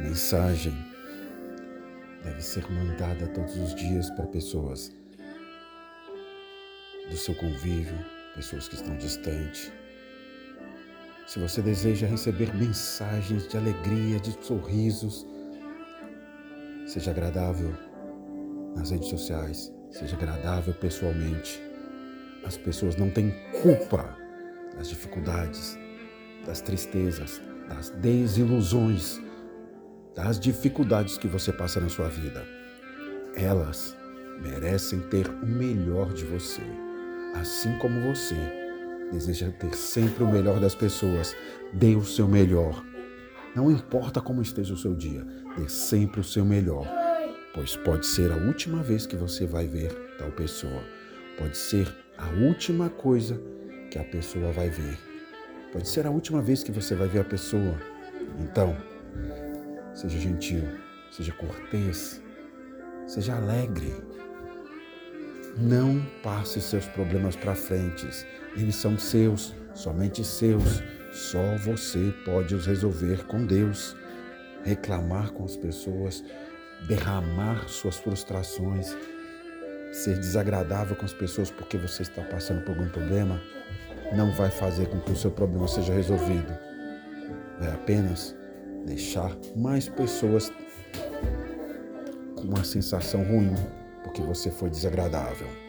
mensagem deve ser mandada todos os dias para pessoas do seu convívio, pessoas que estão distantes. Se você deseja receber mensagens de alegria, de sorrisos, seja agradável nas redes sociais, seja agradável pessoalmente. As pessoas não têm culpa das dificuldades, das tristezas, das desilusões, das dificuldades que você passa na sua vida. Elas merecem ter o melhor de você, assim como você deseja ter sempre o melhor das pessoas. Dê o seu melhor. Não importa como esteja o seu dia, dê sempre o seu melhor, pois pode ser a última vez que você vai ver tal pessoa. Pode ser a última coisa que a pessoa vai ver. Pode ser a última vez que você vai ver a pessoa. Então, seja gentil, seja cortês, seja alegre. Não passe seus problemas para frente. Eles são seus, somente seus. Só você pode os resolver com Deus. Reclamar com as pessoas, derramar suas frustrações, ser desagradável com as pessoas porque você está passando por algum problema, não vai fazer com que o seu problema seja resolvido. Vai apenas deixar mais pessoas com uma sensação ruim porque você foi desagradável.